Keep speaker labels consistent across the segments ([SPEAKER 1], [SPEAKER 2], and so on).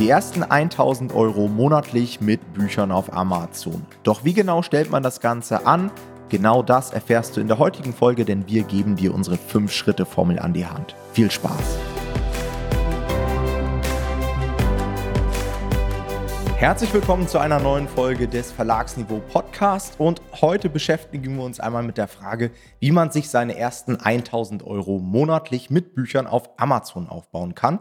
[SPEAKER 1] Die ersten 1000 Euro monatlich mit Büchern auf Amazon. Doch wie genau stellt man das Ganze an? Genau das erfährst du in der heutigen Folge, denn wir geben dir unsere 5-Schritte-Formel an die Hand. Viel Spaß! Herzlich willkommen zu einer neuen Folge des Verlagsniveau Podcast und heute beschäftigen wir uns einmal mit der Frage, wie man sich seine ersten 1000 Euro monatlich mit Büchern auf Amazon aufbauen kann.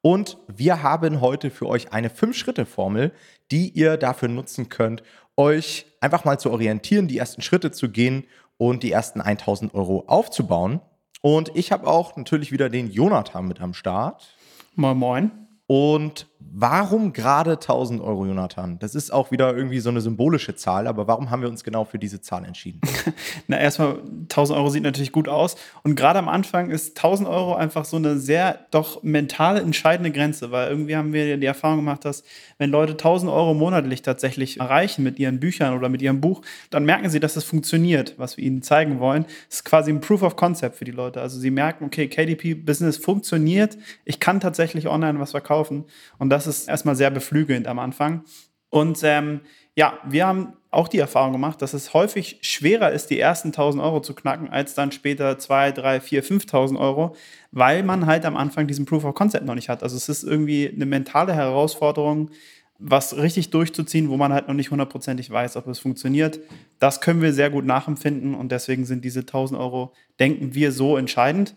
[SPEAKER 1] Und wir haben heute für euch eine 5-Schritte-Formel, die ihr dafür nutzen könnt, euch einfach mal zu orientieren, die ersten Schritte zu gehen und die ersten 1000 Euro aufzubauen. Und ich habe auch natürlich wieder den Jonathan mit am Start.
[SPEAKER 2] Moin, moin.
[SPEAKER 1] Und warum gerade 1000 Euro, Jonathan? Das ist auch wieder irgendwie so eine symbolische Zahl, aber warum haben wir uns genau für diese Zahl entschieden?
[SPEAKER 2] Na, erstmal, 1000 Euro sieht natürlich gut aus. Und gerade am Anfang ist 1000 Euro einfach so eine sehr doch mental entscheidende Grenze, weil irgendwie haben wir die Erfahrung gemacht, dass wenn Leute 1000 Euro monatlich tatsächlich erreichen mit ihren Büchern oder mit ihrem Buch, dann merken sie, dass es funktioniert, was wir ihnen zeigen wollen. Das ist quasi ein Proof of Concept für die Leute. Also sie merken, okay, KDP-Business funktioniert, ich kann tatsächlich online was verkaufen. Und das ist erstmal sehr beflügelnd am Anfang. Und ähm, ja, wir haben auch die Erfahrung gemacht, dass es häufig schwerer ist, die ersten 1000 Euro zu knacken, als dann später 2, 3, 4, 5000 Euro, weil man halt am Anfang diesen Proof of Concept noch nicht hat. Also es ist irgendwie eine mentale Herausforderung, was richtig durchzuziehen, wo man halt noch nicht hundertprozentig weiß, ob es funktioniert. Das können wir sehr gut nachempfinden und deswegen sind diese 1000 Euro, denken wir, so entscheidend.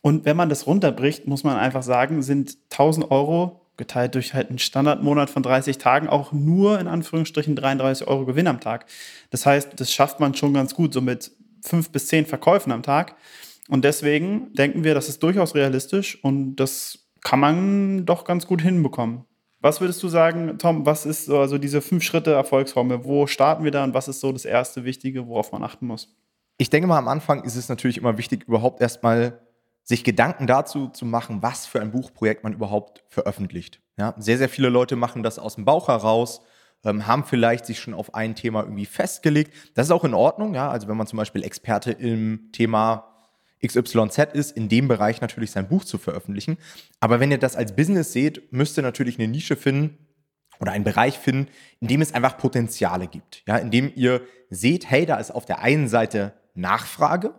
[SPEAKER 2] Und wenn man das runterbricht, muss man einfach sagen, sind 1000 Euro geteilt durch halt einen Standardmonat von 30 Tagen auch nur in Anführungsstrichen 33 Euro Gewinn am Tag. Das heißt, das schafft man schon ganz gut, so mit fünf bis zehn Verkäufen am Tag. Und deswegen denken wir, das ist durchaus realistisch und das kann man doch ganz gut hinbekommen. Was würdest du sagen, Tom, was ist so also diese fünf Schritte Erfolgsformel? Wo starten wir da und was ist so das erste Wichtige, worauf man achten muss?
[SPEAKER 1] Ich denke mal, am Anfang ist es natürlich immer wichtig, überhaupt erstmal sich Gedanken dazu zu machen, was für ein Buchprojekt man überhaupt veröffentlicht. Ja, sehr, sehr viele Leute machen das aus dem Bauch heraus, ähm, haben vielleicht sich schon auf ein Thema irgendwie festgelegt. Das ist auch in Ordnung, ja. Also wenn man zum Beispiel Experte im Thema XYZ ist, in dem Bereich natürlich sein Buch zu veröffentlichen. Aber wenn ihr das als Business seht, müsst ihr natürlich eine Nische finden oder einen Bereich finden, in dem es einfach Potenziale gibt. Ja, in dem ihr seht, hey, da ist auf der einen Seite Nachfrage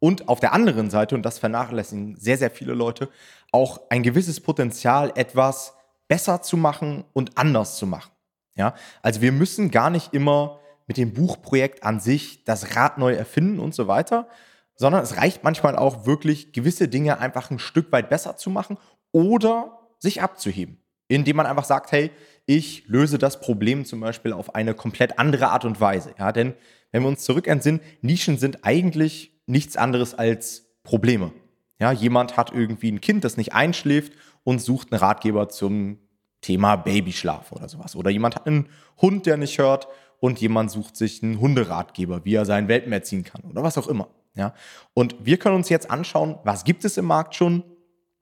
[SPEAKER 1] und auf der anderen Seite, und das vernachlässigen sehr, sehr viele Leute, auch ein gewisses Potenzial, etwas besser zu machen und anders zu machen. Ja, also wir müssen gar nicht immer mit dem Buchprojekt an sich das Rad neu erfinden und so weiter, sondern es reicht manchmal auch wirklich, gewisse Dinge einfach ein Stück weit besser zu machen oder sich abzuheben, indem man einfach sagt, hey, ich löse das Problem zum Beispiel auf eine komplett andere Art und Weise. Ja, denn wenn wir uns zurück entsinnen, Nischen sind eigentlich nichts anderes als Probleme. Ja, jemand hat irgendwie ein Kind, das nicht einschläft und sucht einen Ratgeber zum Thema Babyschlaf oder sowas. Oder jemand hat einen Hund, der nicht hört und jemand sucht sich einen Hunderatgeber, wie er seinen Welpen erziehen kann oder was auch immer. Ja, und wir können uns jetzt anschauen, was gibt es im Markt schon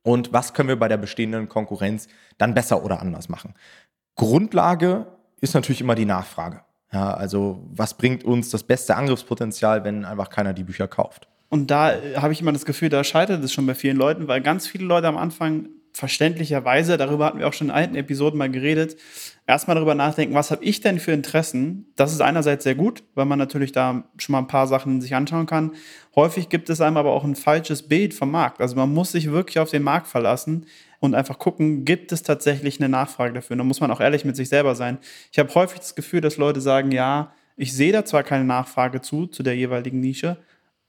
[SPEAKER 1] und was können wir bei der bestehenden Konkurrenz dann besser oder anders machen. Grundlage ist natürlich immer die Nachfrage. Ja, also was bringt uns das beste Angriffspotenzial, wenn einfach keiner die Bücher kauft?
[SPEAKER 2] Und da äh, habe ich immer das Gefühl, da scheitert es schon bei vielen Leuten, weil ganz viele Leute am Anfang verständlicherweise, darüber hatten wir auch schon in alten Episoden mal geredet, erstmal darüber nachdenken, was habe ich denn für Interessen? Das ist einerseits sehr gut, weil man natürlich da schon mal ein paar Sachen sich anschauen kann. Häufig gibt es einem aber auch ein falsches Bild vom Markt. Also man muss sich wirklich auf den Markt verlassen und einfach gucken, gibt es tatsächlich eine Nachfrage dafür? Und da muss man auch ehrlich mit sich selber sein. Ich habe häufig das Gefühl, dass Leute sagen, ja, ich sehe da zwar keine Nachfrage zu, zu der jeweiligen Nische,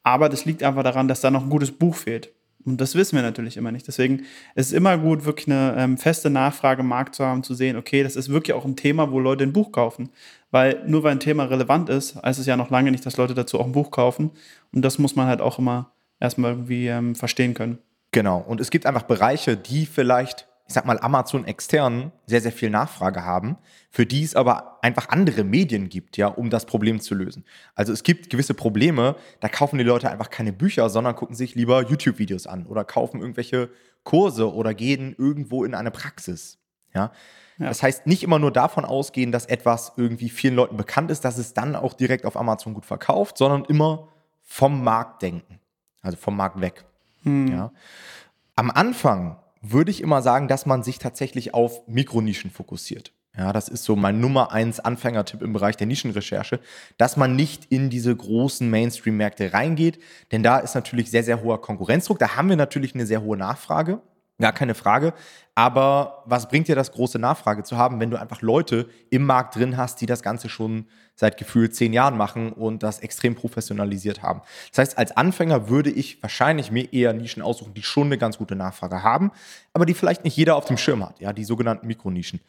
[SPEAKER 2] aber das liegt einfach daran, dass da noch ein gutes Buch fehlt. Und das wissen wir natürlich immer nicht. Deswegen ist es immer gut, wirklich eine ähm, feste Nachfrage im Markt zu haben, zu sehen, okay, das ist wirklich auch ein Thema, wo Leute ein Buch kaufen. Weil nur weil ein Thema relevant ist, heißt es ja noch lange nicht, dass Leute dazu auch ein Buch kaufen. Und das muss man halt auch immer erstmal irgendwie ähm, verstehen können.
[SPEAKER 1] Genau. Und es gibt einfach Bereiche, die vielleicht, ich sag mal, Amazon extern sehr, sehr viel Nachfrage haben, für die es aber einfach andere Medien gibt, ja, um das Problem zu lösen. Also es gibt gewisse Probleme, da kaufen die Leute einfach keine Bücher, sondern gucken sich lieber YouTube-Videos an oder kaufen irgendwelche Kurse oder gehen irgendwo in eine Praxis. Ja. ja. Das heißt, nicht immer nur davon ausgehen, dass etwas irgendwie vielen Leuten bekannt ist, dass es dann auch direkt auf Amazon gut verkauft, sondern immer vom Markt denken. Also vom Markt weg. Hm. Ja. Am Anfang würde ich immer sagen, dass man sich tatsächlich auf Mikronischen fokussiert. Ja, das ist so mein Nummer eins Anfängertipp im Bereich der Nischenrecherche, dass man nicht in diese großen Mainstream-Märkte reingeht, denn da ist natürlich sehr, sehr hoher Konkurrenzdruck. Da haben wir natürlich eine sehr hohe Nachfrage. Gar keine Frage. Aber was bringt dir das, große Nachfrage zu haben, wenn du einfach Leute im Markt drin hast, die das Ganze schon seit gefühlt zehn Jahren machen und das extrem professionalisiert haben? Das heißt, als Anfänger würde ich wahrscheinlich mir eher Nischen aussuchen, die schon eine ganz gute Nachfrage haben, aber die vielleicht nicht jeder auf dem Schirm hat, ja, die sogenannten Mikronischen.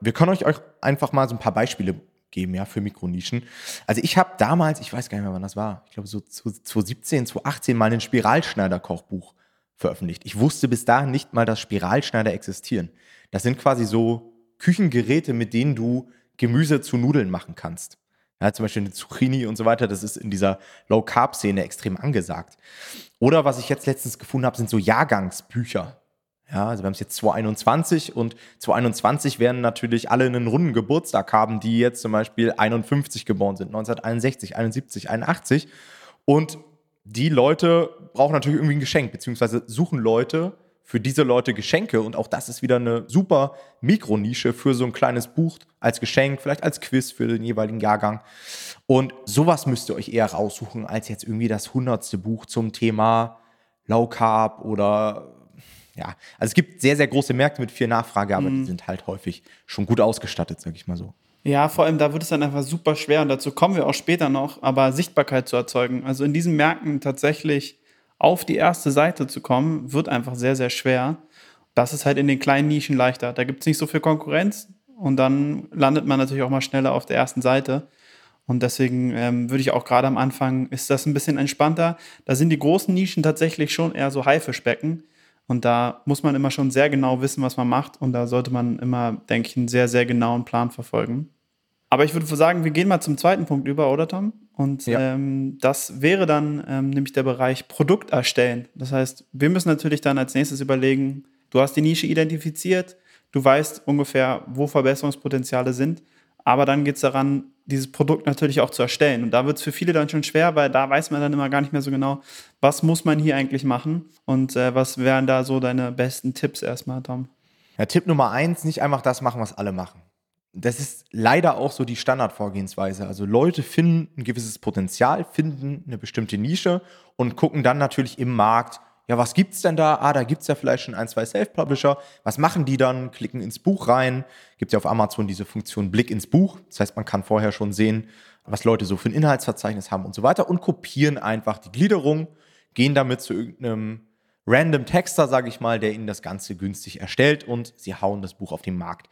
[SPEAKER 1] Wir können euch einfach mal so ein paar Beispiele geben, ja, für Mikronischen. Also ich habe damals, ich weiß gar nicht mehr, wann das war, ich glaube so 2017, 2018 mal ein Spiralschneider-Kochbuch veröffentlicht. Ich wusste bis dahin nicht mal, dass Spiralschneider existieren. Das sind quasi so Küchengeräte, mit denen du Gemüse zu Nudeln machen kannst. Ja, zum Beispiel eine Zucchini und so weiter, das ist in dieser Low-Carb-Szene extrem angesagt. Oder was ich jetzt letztens gefunden habe, sind so Jahrgangsbücher. Ja, also wir haben es jetzt 2021 und 2021 werden natürlich alle einen runden Geburtstag haben, die jetzt zum Beispiel 51 geboren sind, 1961, 71, 81. Und die Leute brauchen natürlich irgendwie ein Geschenk, beziehungsweise suchen Leute für diese Leute Geschenke. Und auch das ist wieder eine super Mikronische für so ein kleines Buch als Geschenk, vielleicht als Quiz für den jeweiligen Jahrgang. Und sowas müsst ihr euch eher raussuchen, als jetzt irgendwie das hundertste Buch zum Thema Low Carb oder ja, also es gibt sehr, sehr große Märkte mit viel Nachfrage, aber mhm. die sind halt häufig schon gut ausgestattet, sag ich mal so.
[SPEAKER 2] Ja, vor allem da wird es dann einfach super schwer und dazu kommen wir auch später noch, aber Sichtbarkeit zu erzeugen. Also in diesen Märkten tatsächlich auf die erste Seite zu kommen, wird einfach sehr, sehr schwer. Das ist halt in den kleinen Nischen leichter. Da gibt es nicht so viel Konkurrenz und dann landet man natürlich auch mal schneller auf der ersten Seite. Und deswegen ähm, würde ich auch gerade am Anfang, ist das ein bisschen entspannter. Da sind die großen Nischen tatsächlich schon eher so Haifischbecken. Und da muss man immer schon sehr genau wissen, was man macht. Und da sollte man immer, denke ich, einen sehr, sehr genauen Plan verfolgen. Aber ich würde sagen, wir gehen mal zum zweiten Punkt über, oder Tom? Und ja. ähm, das wäre dann ähm, nämlich der Bereich Produkt erstellen. Das heißt, wir müssen natürlich dann als nächstes überlegen, du hast die Nische identifiziert, du weißt ungefähr, wo Verbesserungspotenziale sind, aber dann geht es daran, dieses Produkt natürlich auch zu erstellen. Und da wird es für viele dann schon schwer, weil da weiß man dann immer gar nicht mehr so genau, was muss man hier eigentlich machen und äh, was wären da so deine besten Tipps erstmal, Tom?
[SPEAKER 1] Ja, Tipp Nummer eins, nicht einfach das machen, was alle machen das ist leider auch so die Standardvorgehensweise. Also Leute finden ein gewisses Potenzial, finden eine bestimmte Nische und gucken dann natürlich im Markt, ja, was gibt's denn da? Ah, da gibt's ja vielleicht schon ein, zwei Self-Publisher. Was machen die dann? Klicken ins Buch rein. Gibt ja auf Amazon diese Funktion Blick ins Buch. Das heißt, man kann vorher schon sehen, was Leute so für ein Inhaltsverzeichnis haben und so weiter und kopieren einfach die Gliederung, gehen damit zu irgendeinem random Texter, sage ich mal, der ihnen das Ganze günstig erstellt und sie hauen das Buch auf den Markt.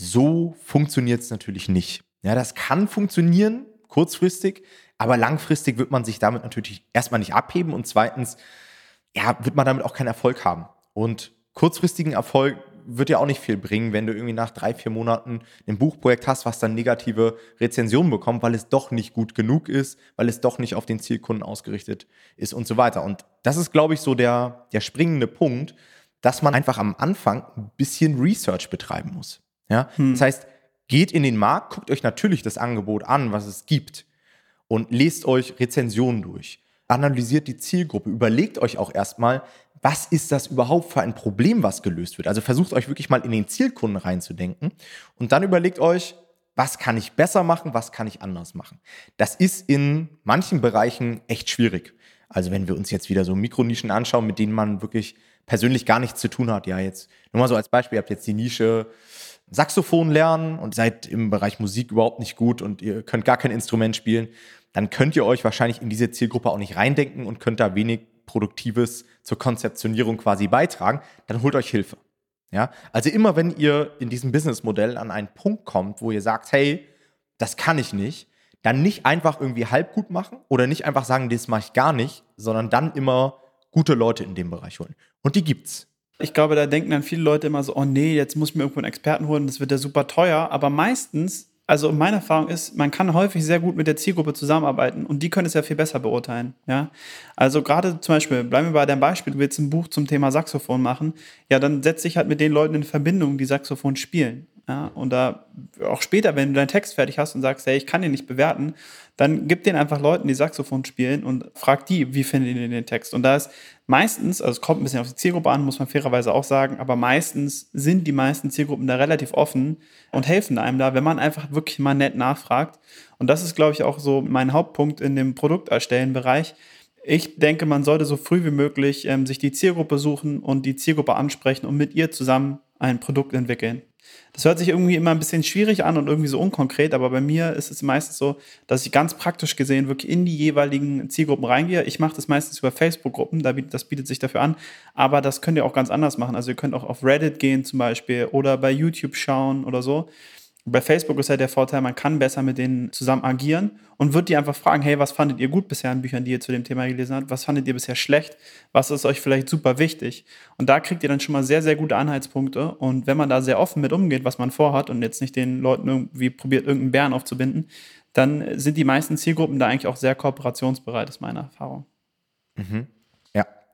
[SPEAKER 1] So funktioniert es natürlich nicht. Ja, das kann funktionieren, kurzfristig, aber langfristig wird man sich damit natürlich erstmal nicht abheben und zweitens, ja, wird man damit auch keinen Erfolg haben. Und kurzfristigen Erfolg wird ja auch nicht viel bringen, wenn du irgendwie nach drei, vier Monaten ein Buchprojekt hast, was dann negative Rezensionen bekommt, weil es doch nicht gut genug ist, weil es doch nicht auf den Zielkunden ausgerichtet ist und so weiter. Und das ist, glaube ich, so der, der springende Punkt, dass man einfach am Anfang ein bisschen Research betreiben muss. Ja? Hm. Das heißt, geht in den Markt, guckt euch natürlich das Angebot an, was es gibt und lest euch Rezensionen durch. Analysiert die Zielgruppe, überlegt euch auch erstmal, was ist das überhaupt für ein Problem, was gelöst wird. Also versucht euch wirklich mal in den Zielkunden reinzudenken und dann überlegt euch, was kann ich besser machen, was kann ich anders machen. Das ist in manchen Bereichen echt schwierig. Also wenn wir uns jetzt wieder so Mikronischen anschauen, mit denen man wirklich persönlich gar nichts zu tun hat. Ja, jetzt nur mal so als Beispiel, ihr habt jetzt die Nische Saxophon lernen und seid im Bereich Musik überhaupt nicht gut und ihr könnt gar kein Instrument spielen, dann könnt ihr euch wahrscheinlich in diese Zielgruppe auch nicht reindenken und könnt da wenig Produktives zur Konzeptionierung quasi beitragen. Dann holt euch Hilfe. Ja, also immer wenn ihr in diesem Businessmodell an einen Punkt kommt, wo ihr sagt, hey, das kann ich nicht, dann nicht einfach irgendwie halb gut machen oder nicht einfach sagen, das mache ich gar nicht, sondern dann immer gute Leute in dem Bereich holen. Und die gibt's.
[SPEAKER 2] Ich glaube, da denken dann viele Leute immer so, oh nee, jetzt muss ich mir irgendwo einen Experten holen, das wird ja super teuer. Aber meistens, also meine Erfahrung ist, man kann häufig sehr gut mit der Zielgruppe zusammenarbeiten und die können es ja viel besser beurteilen. Ja? Also gerade zum Beispiel, bleiben wir bei deinem Beispiel, du willst ein Buch zum Thema Saxophon machen, ja, dann setz dich halt mit den Leuten in Verbindung, die Saxophon spielen. Ja, und da auch später, wenn du deinen Text fertig hast und sagst, hey, ich kann den nicht bewerten, dann gib den einfach Leuten, die Saxophon spielen und frag die, wie finden die den Text. Und da ist meistens, also es kommt ein bisschen auf die Zielgruppe an, muss man fairerweise auch sagen, aber meistens sind die meisten Zielgruppen da relativ offen und helfen einem da, wenn man einfach wirklich mal nett nachfragt. Und das ist, glaube ich, auch so mein Hauptpunkt in dem Produkterstellen-Bereich. Ich denke, man sollte so früh wie möglich ähm, sich die Zielgruppe suchen und die Zielgruppe ansprechen und mit ihr zusammen ein Produkt entwickeln. Das hört sich irgendwie immer ein bisschen schwierig an und irgendwie so unkonkret, aber bei mir ist es meistens so, dass ich ganz praktisch gesehen wirklich in die jeweiligen Zielgruppen reingehe. Ich mache das meistens über Facebook-Gruppen, das bietet sich dafür an, aber das könnt ihr auch ganz anders machen. Also ihr könnt auch auf Reddit gehen zum Beispiel oder bei YouTube schauen oder so. Bei Facebook ist ja der Vorteil, man kann besser mit denen zusammen agieren und wird die einfach fragen, hey, was fandet ihr gut bisher in Büchern, die ihr zu dem Thema gelesen habt? Was fandet ihr bisher schlecht? Was ist euch vielleicht super wichtig? Und da kriegt ihr dann schon mal sehr, sehr gute Anhaltspunkte. Und wenn man da sehr offen mit umgeht, was man vorhat und jetzt nicht den Leuten irgendwie probiert, irgendeinen Bären aufzubinden, dann sind die meisten Zielgruppen da eigentlich auch sehr kooperationsbereit, ist meine Erfahrung.
[SPEAKER 1] Mhm.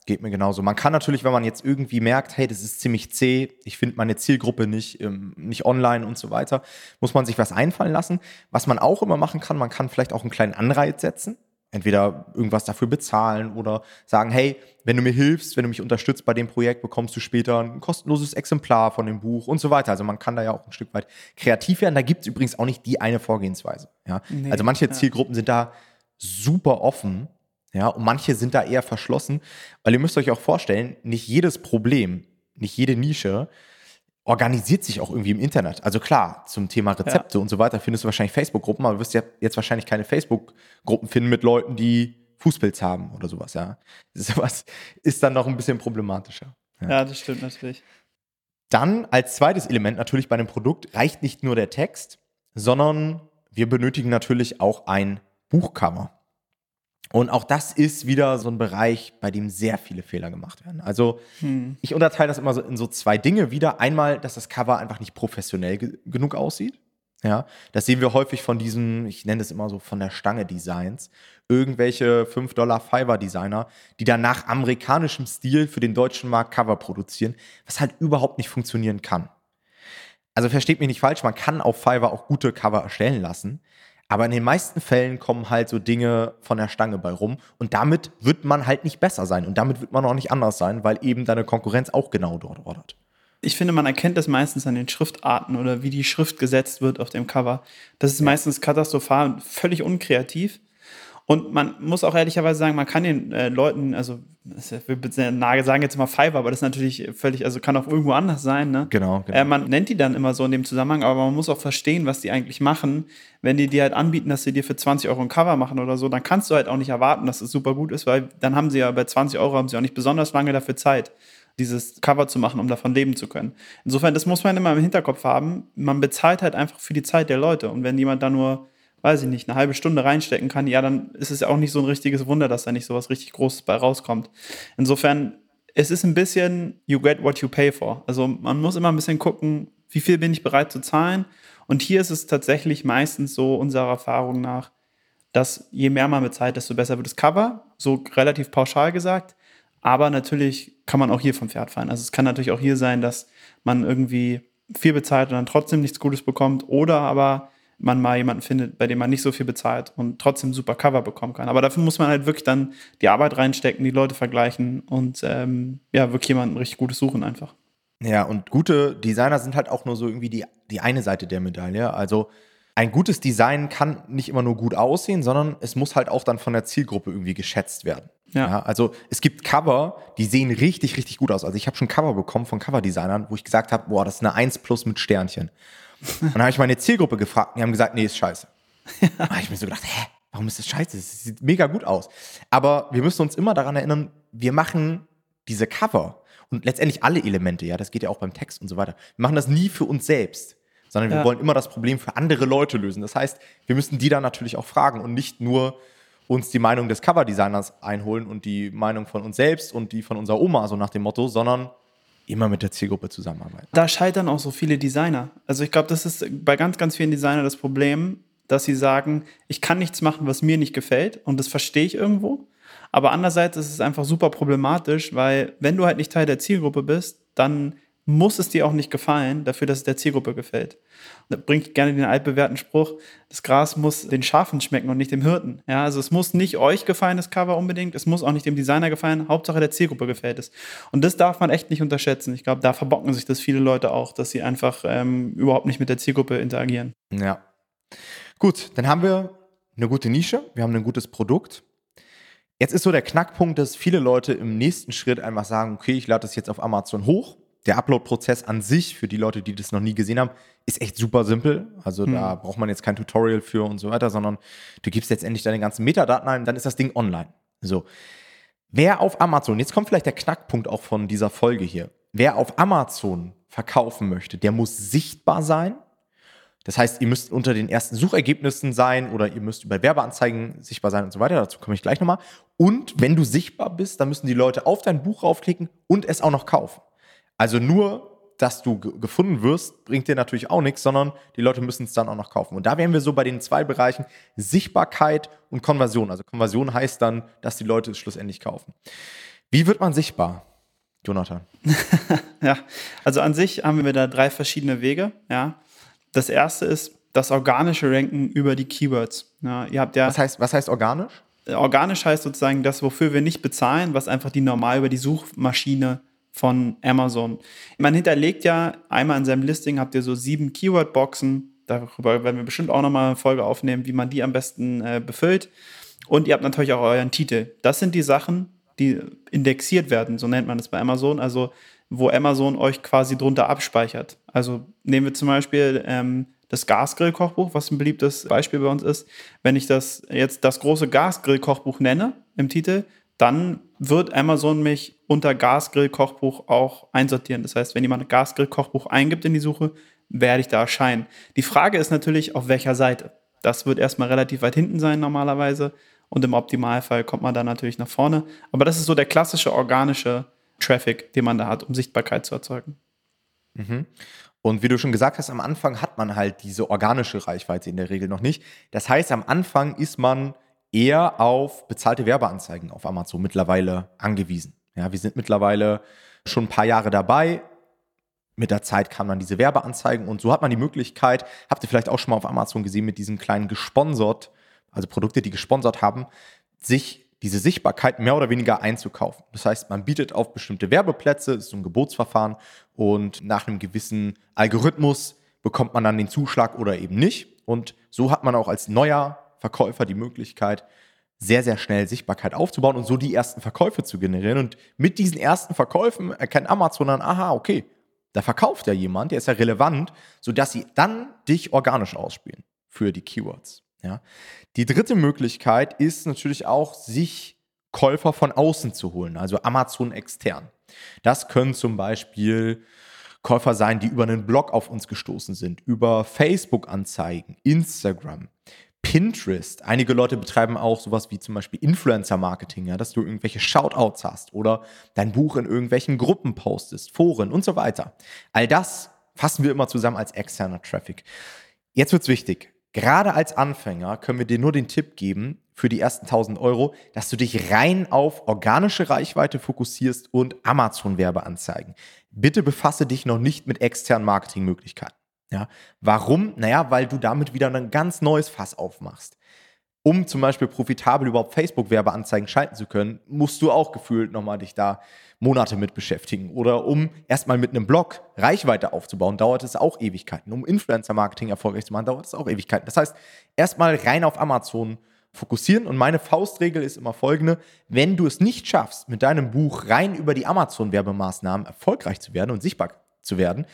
[SPEAKER 1] Geht mir genauso. Man kann natürlich, wenn man jetzt irgendwie merkt, hey, das ist ziemlich zäh, ich finde meine Zielgruppe nicht, ähm, nicht online und so weiter, muss man sich was einfallen lassen. Was man auch immer machen kann, man kann vielleicht auch einen kleinen Anreiz setzen. Entweder irgendwas dafür bezahlen oder sagen, hey, wenn du mir hilfst, wenn du mich unterstützt bei dem Projekt, bekommst du später ein kostenloses Exemplar von dem Buch und so weiter. Also man kann da ja auch ein Stück weit kreativ werden. Da gibt es übrigens auch nicht die eine Vorgehensweise. Ja? Nee, also manche ja. Zielgruppen sind da super offen ja, und manche sind da eher verschlossen, weil ihr müsst euch auch vorstellen, nicht jedes Problem, nicht jede Nische organisiert sich auch irgendwie im Internet. Also klar, zum Thema Rezepte ja. und so weiter findest du wahrscheinlich Facebook-Gruppen, aber du wirst ja jetzt wahrscheinlich keine Facebook-Gruppen finden mit Leuten, die Fußpilz haben oder sowas, ja. Sowas ist dann noch ein bisschen problematischer.
[SPEAKER 2] Ja. ja, das stimmt natürlich.
[SPEAKER 1] Dann als zweites Element natürlich bei einem Produkt reicht nicht nur der Text, sondern wir benötigen natürlich auch ein Buchcover. Und auch das ist wieder so ein Bereich, bei dem sehr viele Fehler gemacht werden. Also hm. ich unterteile das immer so in so zwei Dinge wieder. Einmal, dass das Cover einfach nicht professionell ge genug aussieht. Ja, das sehen wir häufig von diesen, ich nenne es immer so von der Stange Designs, irgendwelche 5 Dollar Fiverr Designer, die dann nach amerikanischem Stil für den deutschen Markt Cover produzieren, was halt überhaupt nicht funktionieren kann. Also versteht mich nicht falsch, man kann auf Fiverr auch gute Cover erstellen lassen, aber in den meisten Fällen kommen halt so Dinge von der Stange bei rum und damit wird man halt nicht besser sein und damit wird man auch nicht anders sein, weil eben deine Konkurrenz auch genau dort ordert.
[SPEAKER 2] Ich finde, man erkennt das meistens an den Schriftarten oder wie die Schrift gesetzt wird auf dem Cover. Das ist meistens katastrophal und völlig unkreativ. Und man muss auch ehrlicherweise sagen, man kann den äh, Leuten, also wir sagen jetzt immer Fiverr, aber das ist natürlich völlig, also kann auch irgendwo anders sein. Ne?
[SPEAKER 1] Genau. genau.
[SPEAKER 2] Äh, man nennt die dann immer so in dem Zusammenhang, aber man muss auch verstehen, was die eigentlich machen. Wenn die dir halt anbieten, dass sie dir für 20 Euro ein Cover machen oder so, dann kannst du halt auch nicht erwarten, dass es super gut ist, weil dann haben sie ja bei 20 Euro haben sie auch nicht besonders lange dafür Zeit dieses Cover zu machen, um davon leben zu können. Insofern, das muss man immer im Hinterkopf haben. Man bezahlt halt einfach für die Zeit der Leute. Und wenn jemand da nur weiß ich nicht, eine halbe Stunde reinstecken kann, ja, dann ist es ja auch nicht so ein richtiges Wunder, dass da nicht so was richtig Großes bei rauskommt. Insofern, es ist ein bisschen, you get what you pay for. Also man muss immer ein bisschen gucken, wie viel bin ich bereit zu zahlen. Und hier ist es tatsächlich meistens so, unserer Erfahrung nach, dass je mehr man bezahlt, desto besser wird das Cover. So relativ pauschal gesagt. Aber natürlich kann man auch hier vom Pferd fallen. Also es kann natürlich auch hier sein, dass man irgendwie viel bezahlt und dann trotzdem nichts Gutes bekommt. Oder aber man mal jemanden findet, bei dem man nicht so viel bezahlt und trotzdem super Cover bekommen kann. Aber dafür muss man halt wirklich dann die Arbeit reinstecken, die Leute vergleichen und ähm, ja, wirklich jemanden richtig Gutes suchen einfach.
[SPEAKER 1] Ja, und gute Designer sind halt auch nur so irgendwie die, die eine Seite der Medaille. Also ein gutes Design kann nicht immer nur gut aussehen, sondern es muss halt auch dann von der Zielgruppe irgendwie geschätzt werden. Ja. ja also es gibt Cover, die sehen richtig, richtig gut aus. Also ich habe schon Cover bekommen von Coverdesignern, wo ich gesagt habe, boah, das ist eine 1 plus mit Sternchen. Und dann habe ich meine Zielgruppe gefragt und die haben gesagt, nee, ist scheiße. Ja. Da habe ich mir so gedacht, hä, warum ist das scheiße? Das sieht mega gut aus. Aber wir müssen uns immer daran erinnern, wir machen diese Cover und letztendlich alle Elemente, ja, das geht ja auch beim Text und so weiter. Wir machen das nie für uns selbst, sondern wir ja. wollen immer das Problem für andere Leute lösen. Das heißt, wir müssen die dann natürlich auch fragen und nicht nur uns die Meinung des Cover-Designers einholen und die Meinung von uns selbst und die von unserer Oma, so nach dem Motto, sondern immer mit der Zielgruppe zusammenarbeiten.
[SPEAKER 2] Da scheitern auch so viele Designer. Also ich glaube, das ist bei ganz, ganz vielen Designern das Problem, dass sie sagen, ich kann nichts machen, was mir nicht gefällt und das verstehe ich irgendwo. Aber andererseits ist es einfach super problematisch, weil wenn du halt nicht Teil der Zielgruppe bist, dann muss es dir auch nicht gefallen, dafür, dass es der Zielgruppe gefällt. Und da bringt gerne den altbewährten Spruch, das Gras muss den Schafen schmecken und nicht dem Hirten. Ja, also es muss nicht euch gefallen, das Cover unbedingt, es muss auch nicht dem Designer gefallen, Hauptsache der Zielgruppe gefällt es. Und das darf man echt nicht unterschätzen. Ich glaube, da verbocken sich das viele Leute auch, dass sie einfach ähm, überhaupt nicht mit der Zielgruppe interagieren.
[SPEAKER 1] Ja. Gut, dann haben wir eine gute Nische, wir haben ein gutes Produkt. Jetzt ist so der Knackpunkt, dass viele Leute im nächsten Schritt einfach sagen, okay, ich lade das jetzt auf Amazon hoch der Upload-Prozess an sich, für die Leute, die das noch nie gesehen haben, ist echt super simpel. Also mhm. da braucht man jetzt kein Tutorial für und so weiter, sondern du gibst letztendlich deine ganzen Metadaten ein, dann ist das Ding online. So. Wer auf Amazon, jetzt kommt vielleicht der Knackpunkt auch von dieser Folge hier, wer auf Amazon verkaufen möchte, der muss sichtbar sein. Das heißt, ihr müsst unter den ersten Suchergebnissen sein oder ihr müsst über Werbeanzeigen sichtbar sein und so weiter. Dazu komme ich gleich nochmal. Und wenn du sichtbar bist, dann müssen die Leute auf dein Buch raufklicken und es auch noch kaufen. Also nur, dass du gefunden wirst, bringt dir natürlich auch nichts, sondern die Leute müssen es dann auch noch kaufen. Und da wären wir so bei den zwei Bereichen Sichtbarkeit und Konversion. Also Konversion heißt dann, dass die Leute es schlussendlich kaufen. Wie wird man sichtbar? Jonathan.
[SPEAKER 2] ja, also an sich haben wir da drei verschiedene Wege. Ja. Das erste ist das organische Ranken über die Keywords. Ja, ihr habt ja
[SPEAKER 1] was, heißt, was heißt organisch?
[SPEAKER 2] Organisch heißt sozusagen das, wofür wir nicht bezahlen, was einfach die normal über die Suchmaschine von Amazon. Man hinterlegt ja einmal in seinem Listing, habt ihr so sieben Keyword-Boxen. Darüber werden wir bestimmt auch nochmal eine Folge aufnehmen, wie man die am besten äh, befüllt. Und ihr habt natürlich auch euren Titel. Das sind die Sachen, die indexiert werden, so nennt man es bei Amazon. Also wo Amazon euch quasi drunter abspeichert. Also nehmen wir zum Beispiel ähm, das Gasgrill-Kochbuch, was ein beliebtes Beispiel bei uns ist. Wenn ich das jetzt das große Gasgrill-Kochbuch nenne im Titel, dann wird Amazon mich unter Gasgrill-Kochbuch auch einsortieren. Das heißt, wenn jemand Gasgrill-Kochbuch eingibt in die Suche, werde ich da erscheinen. Die Frage ist natürlich, auf welcher Seite. Das wird erstmal relativ weit hinten sein normalerweise und im Optimalfall kommt man da natürlich nach vorne. Aber das ist so der klassische organische Traffic, den man da hat, um Sichtbarkeit zu erzeugen.
[SPEAKER 1] Mhm. Und wie du schon gesagt hast, am Anfang hat man halt diese organische Reichweite in der Regel noch nicht. Das heißt, am Anfang ist man eher auf bezahlte Werbeanzeigen auf Amazon mittlerweile angewiesen. Ja, wir sind mittlerweile schon ein paar Jahre dabei. Mit der Zeit kamen dann diese Werbeanzeigen und so hat man die Möglichkeit, habt ihr vielleicht auch schon mal auf Amazon gesehen, mit diesen kleinen gesponsert, also Produkte, die gesponsert haben, sich diese Sichtbarkeit mehr oder weniger einzukaufen. Das heißt, man bietet auf bestimmte Werbeplätze, ist so ein Gebotsverfahren und nach einem gewissen Algorithmus bekommt man dann den Zuschlag oder eben nicht. Und so hat man auch als neuer Verkäufer die Möglichkeit, sehr, sehr schnell Sichtbarkeit aufzubauen und so die ersten Verkäufe zu generieren. Und mit diesen ersten Verkäufen erkennt Amazon dann, aha, okay, da verkauft ja jemand, der ist ja relevant, sodass sie dann dich organisch ausspielen für die Keywords. Ja. Die dritte Möglichkeit ist natürlich auch, sich Käufer von außen zu holen, also Amazon extern. Das können zum Beispiel Käufer sein, die über einen Blog auf uns gestoßen sind, über Facebook-Anzeigen, Instagram. Pinterest. Einige Leute betreiben auch sowas wie zum Beispiel Influencer-Marketing, ja, dass du irgendwelche Shoutouts hast oder dein Buch in irgendwelchen Gruppen postest, Foren und so weiter. All das fassen wir immer zusammen als externer Traffic. Jetzt wird's wichtig. Gerade als Anfänger können wir dir nur den Tipp geben für die ersten 1000 Euro, dass du dich rein auf organische Reichweite fokussierst und Amazon-Werbeanzeigen. Bitte befasse dich noch nicht mit externen Marketingmöglichkeiten. Ja, warum? Naja, weil du damit wieder ein ganz neues Fass aufmachst. Um zum Beispiel profitabel überhaupt Facebook-Werbeanzeigen schalten zu können, musst du auch gefühlt nochmal dich da Monate mit beschäftigen. Oder um erstmal mit einem Blog Reichweite aufzubauen, dauert es auch Ewigkeiten. Um Influencer-Marketing erfolgreich zu machen, dauert es auch Ewigkeiten. Das heißt, erstmal rein auf Amazon fokussieren. Und meine Faustregel ist immer folgende: Wenn du es nicht schaffst, mit deinem Buch rein über die Amazon-Werbemaßnahmen erfolgreich zu werden und sichtbar zu werden,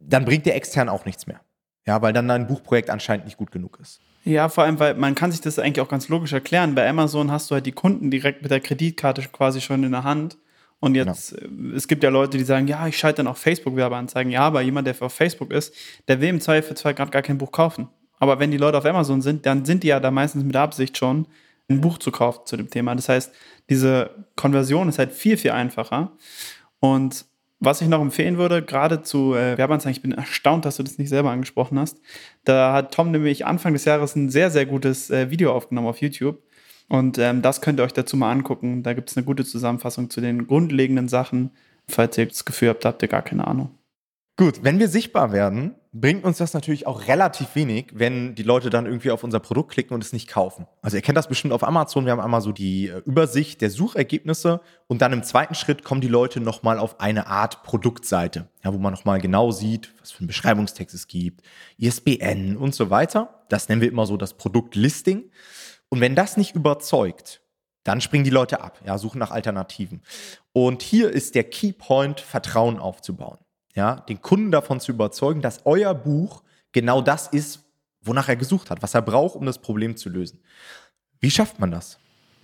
[SPEAKER 1] dann bringt dir extern auch nichts mehr. Ja, weil dann dein Buchprojekt anscheinend nicht gut genug ist.
[SPEAKER 2] Ja, vor allem, weil man kann sich das eigentlich auch ganz logisch erklären. Bei Amazon hast du halt die Kunden direkt mit der Kreditkarte quasi schon in der Hand. Und jetzt, genau. es gibt ja Leute, die sagen, ja, ich schalte dann auf Facebook-Werbeanzeigen. Ja, aber jemand, der auf Facebook ist, der will im Zweifelsfall gerade gar kein Buch kaufen. Aber wenn die Leute auf Amazon sind, dann sind die ja da meistens mit Absicht schon, ein Buch zu kaufen zu dem Thema. Das heißt, diese Konversion ist halt viel, viel einfacher. Und was ich noch empfehlen würde, gerade zu äh, Werbeanzeigen, ich bin erstaunt, dass du das nicht selber angesprochen hast. Da hat Tom nämlich Anfang des Jahres ein sehr, sehr gutes äh, Video aufgenommen auf YouTube. Und ähm, das könnt ihr euch dazu mal angucken. Da gibt es eine gute Zusammenfassung zu den grundlegenden Sachen. Falls ihr das Gefühl habt, habt ihr gar keine Ahnung.
[SPEAKER 1] Gut, wenn wir sichtbar werden, bringt uns das natürlich auch relativ wenig, wenn die Leute dann irgendwie auf unser Produkt klicken und es nicht kaufen. Also ihr kennt das bestimmt auf Amazon. Wir haben einmal so die äh, Übersicht der Suchergebnisse und dann im zweiten Schritt kommen die Leute nochmal auf eine Art Produktseite, ja, wo man nochmal genau sieht, was für einen Beschreibungstext es gibt, ISBN und so weiter. Das nennen wir immer so das Produktlisting. Und wenn das nicht überzeugt, dann springen die Leute ab, ja, suchen nach Alternativen. Und hier ist der Keypoint, Vertrauen aufzubauen ja, den Kunden davon zu überzeugen, dass euer Buch genau das ist, wonach er gesucht hat, was er braucht, um das Problem zu lösen. Wie schafft man das?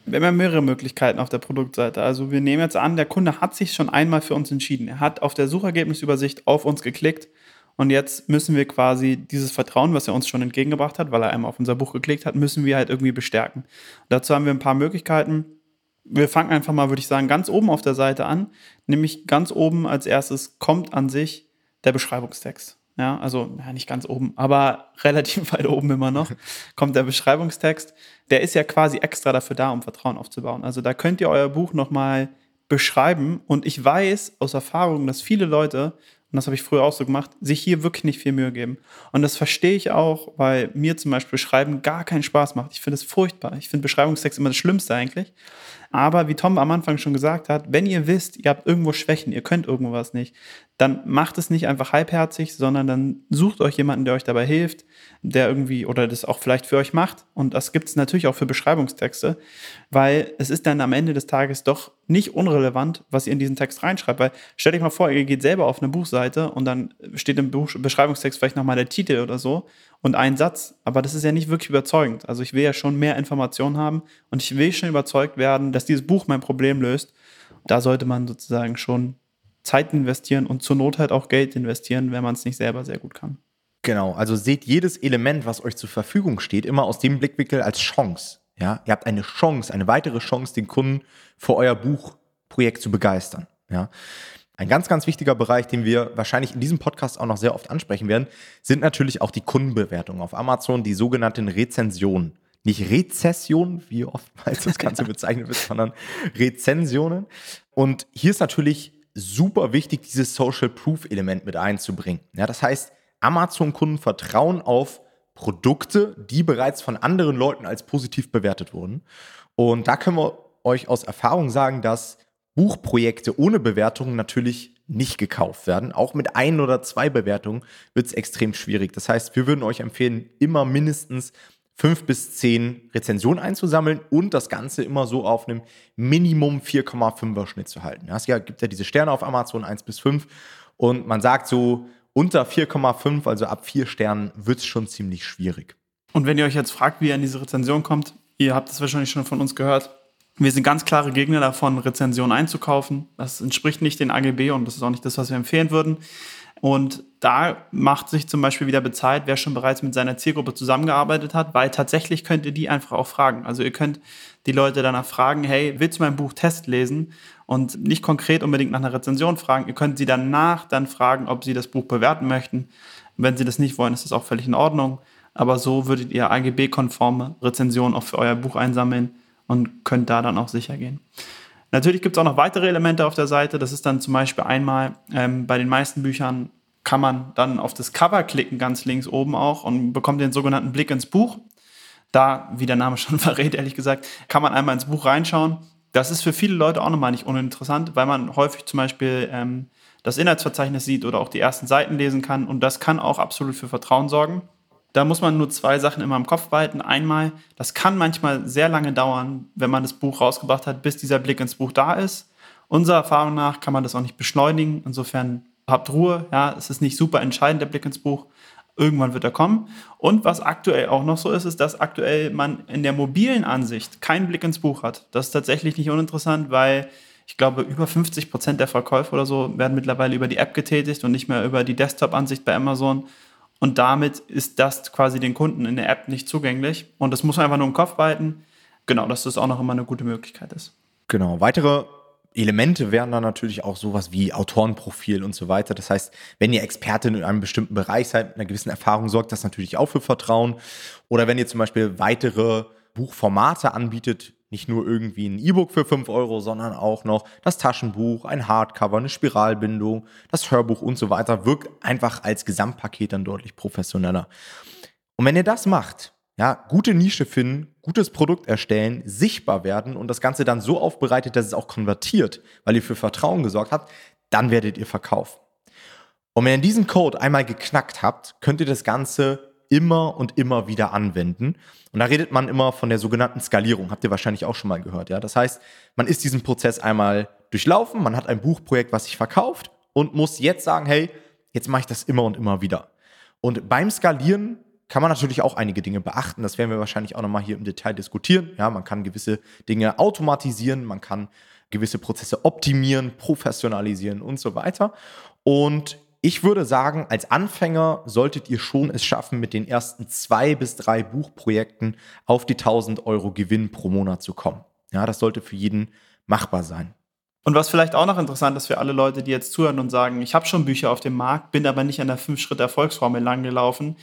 [SPEAKER 2] Wir haben ja mehrere Möglichkeiten auf der Produktseite. Also wir nehmen jetzt an, der Kunde hat sich schon einmal für uns entschieden. Er hat auf der Suchergebnisübersicht auf uns geklickt und jetzt müssen wir quasi dieses Vertrauen, was er uns schon entgegengebracht hat, weil er einmal auf unser Buch geklickt hat, müssen wir halt irgendwie bestärken. dazu haben wir ein paar Möglichkeiten wir fangen einfach mal, würde ich sagen, ganz oben auf der Seite an. Nämlich ganz oben als erstes kommt an sich der Beschreibungstext. Ja, also ja, nicht ganz oben, aber relativ weit oben immer noch kommt der Beschreibungstext. Der ist ja quasi extra dafür da, um Vertrauen aufzubauen. Also da könnt ihr euer Buch nochmal beschreiben. Und ich weiß aus Erfahrung, dass viele Leute und das habe ich früher auch so gemacht, sich hier wirklich nicht viel Mühe geben. Und das verstehe ich auch, weil mir zum Beispiel Schreiben gar keinen Spaß macht. Ich finde es furchtbar. Ich finde Beschreibungstext immer das Schlimmste eigentlich. Aber wie Tom am Anfang schon gesagt hat, wenn ihr wisst, ihr habt irgendwo Schwächen, ihr könnt irgendwas nicht, dann macht es nicht einfach halbherzig, sondern dann sucht euch jemanden, der euch dabei hilft, der irgendwie oder das auch vielleicht für euch macht. Und das gibt es natürlich auch für Beschreibungstexte, weil es ist dann am Ende des Tages doch nicht unrelevant, was ihr in diesen Text reinschreibt. Weil stellt euch mal vor, ihr geht selber auf eine Buchseite und dann steht im Buch Beschreibungstext vielleicht nochmal der Titel oder so und ein Satz. Aber das ist ja nicht wirklich überzeugend. Also ich will ja schon mehr Informationen haben und ich will schon überzeugt werden, dass dieses Buch mein Problem löst. Da sollte man sozusagen schon Zeit investieren und zur Not halt auch Geld investieren, wenn man es nicht selber sehr gut kann.
[SPEAKER 1] Genau, also seht jedes Element, was euch zur Verfügung steht, immer aus dem Blickwinkel als Chance. Ja, ihr habt eine Chance, eine weitere Chance, den Kunden für euer Buchprojekt zu begeistern. Ja, ein ganz, ganz wichtiger Bereich, den wir wahrscheinlich in diesem Podcast auch noch sehr oft ansprechen werden, sind natürlich auch die Kundenbewertungen auf Amazon, die sogenannten Rezensionen. Nicht Rezession, wie oftmals das Ganze bezeichnet wird, sondern Rezensionen. Und hier ist natürlich super wichtig, dieses Social Proof Element mit einzubringen. Ja, das heißt, Amazon-Kunden vertrauen auf Produkte, die bereits von anderen Leuten als positiv bewertet wurden. Und da können wir euch aus Erfahrung sagen, dass Buchprojekte ohne Bewertungen natürlich nicht gekauft werden. Auch mit ein oder zwei Bewertungen wird es extrem schwierig. Das heißt, wir würden euch empfehlen, immer mindestens fünf bis zehn Rezensionen einzusammeln und das Ganze immer so auf einem Minimum 4,5er Schnitt zu halten. Es gibt ja diese Sterne auf Amazon 1 bis 5 und man sagt so, unter 4,5, also ab 4 Sternen, wird es schon ziemlich schwierig.
[SPEAKER 2] Und wenn ihr euch jetzt fragt, wie ihr an diese Rezension kommt, ihr habt es wahrscheinlich schon von uns gehört, wir sind ganz klare Gegner davon, Rezensionen einzukaufen. Das entspricht nicht den AGB und das ist auch nicht das, was wir empfehlen würden. Und da macht sich zum Beispiel wieder bezahlt, wer schon bereits mit seiner Zielgruppe zusammengearbeitet hat, weil tatsächlich könnt ihr die einfach auch fragen. Also ihr könnt die Leute danach fragen, hey, willst du mein Buch Test lesen? Und nicht konkret unbedingt nach einer Rezension fragen. Ihr könnt sie danach dann fragen, ob sie das Buch bewerten möchten. Wenn sie das nicht wollen, ist das auch völlig in Ordnung. Aber so würdet ihr AGB-konforme Rezensionen auch für euer Buch einsammeln und könnt da dann auch sicher gehen. Natürlich gibt es auch noch weitere Elemente auf der Seite. Das ist dann zum Beispiel einmal ähm, bei den meisten Büchern kann man dann auf das Cover klicken, ganz links oben auch, und bekommt den sogenannten Blick ins Buch. Da, wie der Name schon verrät, ehrlich gesagt, kann man einmal ins Buch reinschauen. Das ist für viele Leute auch nochmal nicht uninteressant, weil man häufig zum Beispiel ähm, das Inhaltsverzeichnis sieht oder auch die ersten Seiten lesen kann. Und das kann auch absolut für Vertrauen sorgen. Da muss man nur zwei Sachen immer im Kopf behalten. Einmal, das kann manchmal sehr lange dauern, wenn man das Buch rausgebracht hat, bis dieser Blick ins Buch da ist. Unserer Erfahrung nach kann man das auch nicht beschleunigen. Insofern habt Ruhe. Ja, es ist nicht super entscheidend, der Blick ins Buch. Irgendwann wird er kommen. Und was aktuell auch noch so ist, ist, dass aktuell man in der mobilen Ansicht keinen Blick ins Buch hat. Das ist tatsächlich nicht uninteressant, weil ich glaube, über 50 Prozent der Verkäufe oder so werden mittlerweile über die App getätigt und nicht mehr über die Desktop-Ansicht bei Amazon. Und damit ist das quasi den Kunden in der App nicht zugänglich. Und das muss man einfach nur im Kopf behalten. Genau, dass das auch noch immer eine gute Möglichkeit ist.
[SPEAKER 1] Genau. Weitere Elemente wären dann natürlich auch sowas wie Autorenprofil und so weiter. Das heißt, wenn ihr Expertin in einem bestimmten Bereich seid, mit einer gewissen Erfahrung, sorgt das natürlich auch für Vertrauen. Oder wenn ihr zum Beispiel weitere Buchformate anbietet, Nicht nur irgendwie ein E-Book für 5 Euro, sondern auch noch das Taschenbuch, ein Hardcover, eine Spiralbindung, das Hörbuch und so weiter. Wirkt einfach als Gesamtpaket dann deutlich professioneller. Und wenn ihr das macht, ja, gute Nische finden, gutes Produkt erstellen, sichtbar werden und das Ganze dann so aufbereitet, dass es auch konvertiert, weil ihr für Vertrauen gesorgt habt, dann werdet ihr verkaufen. Und wenn ihr diesen Code einmal geknackt habt, könnt ihr das Ganze immer und immer wieder anwenden. Und da redet man immer von der sogenannten Skalierung. Habt ihr wahrscheinlich auch schon mal gehört. Ja? Das heißt, man ist diesen Prozess einmal durchlaufen, man hat ein Buchprojekt, was sich verkauft und muss jetzt sagen, hey, jetzt mache ich das immer und immer wieder. Und beim Skalieren kann man natürlich auch einige Dinge beachten. Das werden wir wahrscheinlich auch nochmal hier im Detail diskutieren. Ja, man kann gewisse Dinge automatisieren, man kann gewisse Prozesse optimieren, professionalisieren und so weiter. Und ich würde sagen, als Anfänger solltet ihr schon es schaffen, mit den ersten zwei bis drei Buchprojekten auf die 1000 Euro Gewinn pro Monat zu kommen. Ja, das sollte für jeden machbar sein.
[SPEAKER 2] Und was vielleicht auch noch interessant ist für alle Leute, die jetzt zuhören und sagen, ich habe schon Bücher auf dem Markt, bin aber nicht an der 5-Schritt-Erfolgsformel langgelaufen.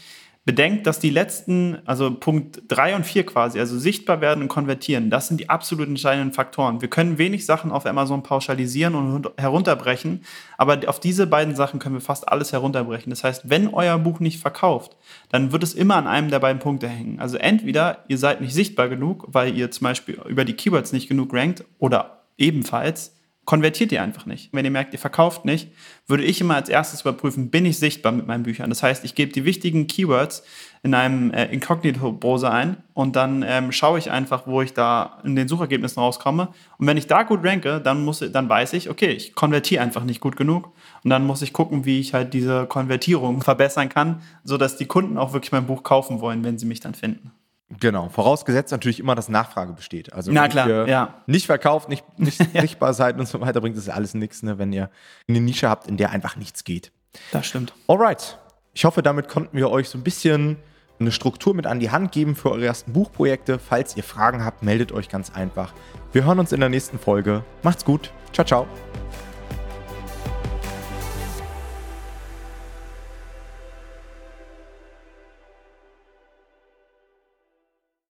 [SPEAKER 2] Bedenkt, dass die letzten, also Punkt 3 und 4 quasi, also sichtbar werden und konvertieren, das sind die absolut entscheidenden Faktoren. Wir können wenig Sachen auf Amazon pauschalisieren und herunterbrechen, aber auf diese beiden Sachen können wir fast alles herunterbrechen. Das heißt, wenn euer Buch nicht verkauft, dann wird es immer an einem der beiden Punkte hängen. Also entweder ihr seid nicht sichtbar genug, weil ihr zum Beispiel über die Keywords nicht genug rankt oder ebenfalls konvertiert ihr einfach nicht. Wenn ihr merkt, ihr verkauft nicht, würde ich immer als erstes überprüfen, bin ich sichtbar mit meinen Büchern. Das heißt, ich gebe die wichtigen Keywords in einem äh, Inkognito-Browser ein und dann ähm, schaue ich einfach, wo ich da in den Suchergebnissen rauskomme. Und wenn ich da gut ranke, dann, muss, dann weiß ich, okay, ich konvertiere einfach nicht gut genug. Und dann muss ich gucken, wie ich halt diese Konvertierung verbessern kann, sodass die Kunden auch wirklich mein Buch kaufen wollen, wenn sie mich dann finden.
[SPEAKER 1] Genau, vorausgesetzt natürlich immer, dass Nachfrage besteht. Also
[SPEAKER 2] Na klar,
[SPEAKER 1] ihr
[SPEAKER 2] ja.
[SPEAKER 1] nicht verkauft, nicht, nicht sichtbar seid und so weiter, bringt das alles nichts, ne, wenn ihr eine Nische habt, in der einfach nichts geht.
[SPEAKER 2] Das stimmt.
[SPEAKER 1] Alright. Ich hoffe, damit konnten wir euch so ein bisschen eine Struktur mit an die Hand geben für eure ersten Buchprojekte. Falls ihr Fragen habt, meldet euch ganz einfach. Wir hören uns in der nächsten Folge. Macht's gut. Ciao, ciao.